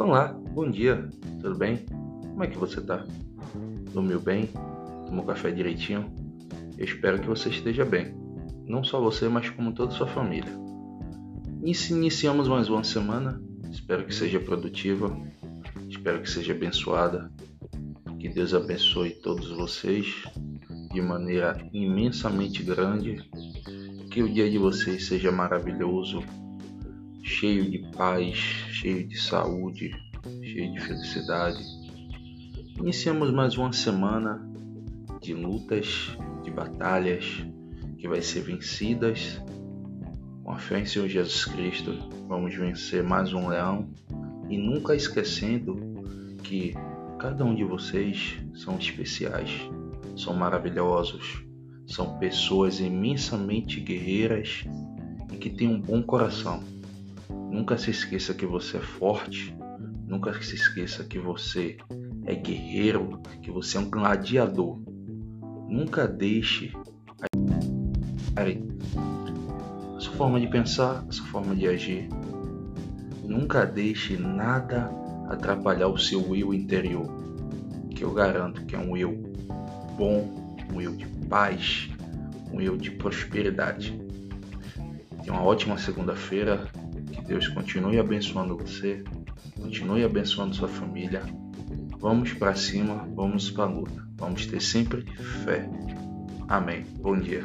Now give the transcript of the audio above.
Olá, bom dia, tudo bem? Como é que você tá? Dormiu bem? Tomou café direitinho? Eu espero que você esteja bem. Não só você, mas como toda a sua família. Iniciamos mais uma semana. Espero que seja produtiva. Espero que seja abençoada. Que Deus abençoe todos vocês de maneira imensamente grande. Que o dia de vocês seja maravilhoso, cheio de paz, cheio de saúde, cheio de felicidade. Iniciamos mais uma semana de lutas, de batalhas que vai ser vencidas. Com a fé em Senhor Jesus Cristo, vamos vencer mais um leão e nunca esquecendo que cada um de vocês são especiais, são maravilhosos, são pessoas imensamente guerreiras e que têm um bom coração Nunca se esqueça que você é forte. Nunca se esqueça que você é guerreiro, que você é um gladiador. Nunca deixe a sua forma de pensar, a sua forma de agir. Nunca deixe nada atrapalhar o seu eu interior, que eu garanto que é um eu bom, um eu de paz, um eu de prosperidade. Tenha uma ótima segunda-feira. Que Deus continue abençoando você, continue abençoando sua família. Vamos para cima, vamos para a luta. Vamos ter sempre fé. Amém. Bom dia.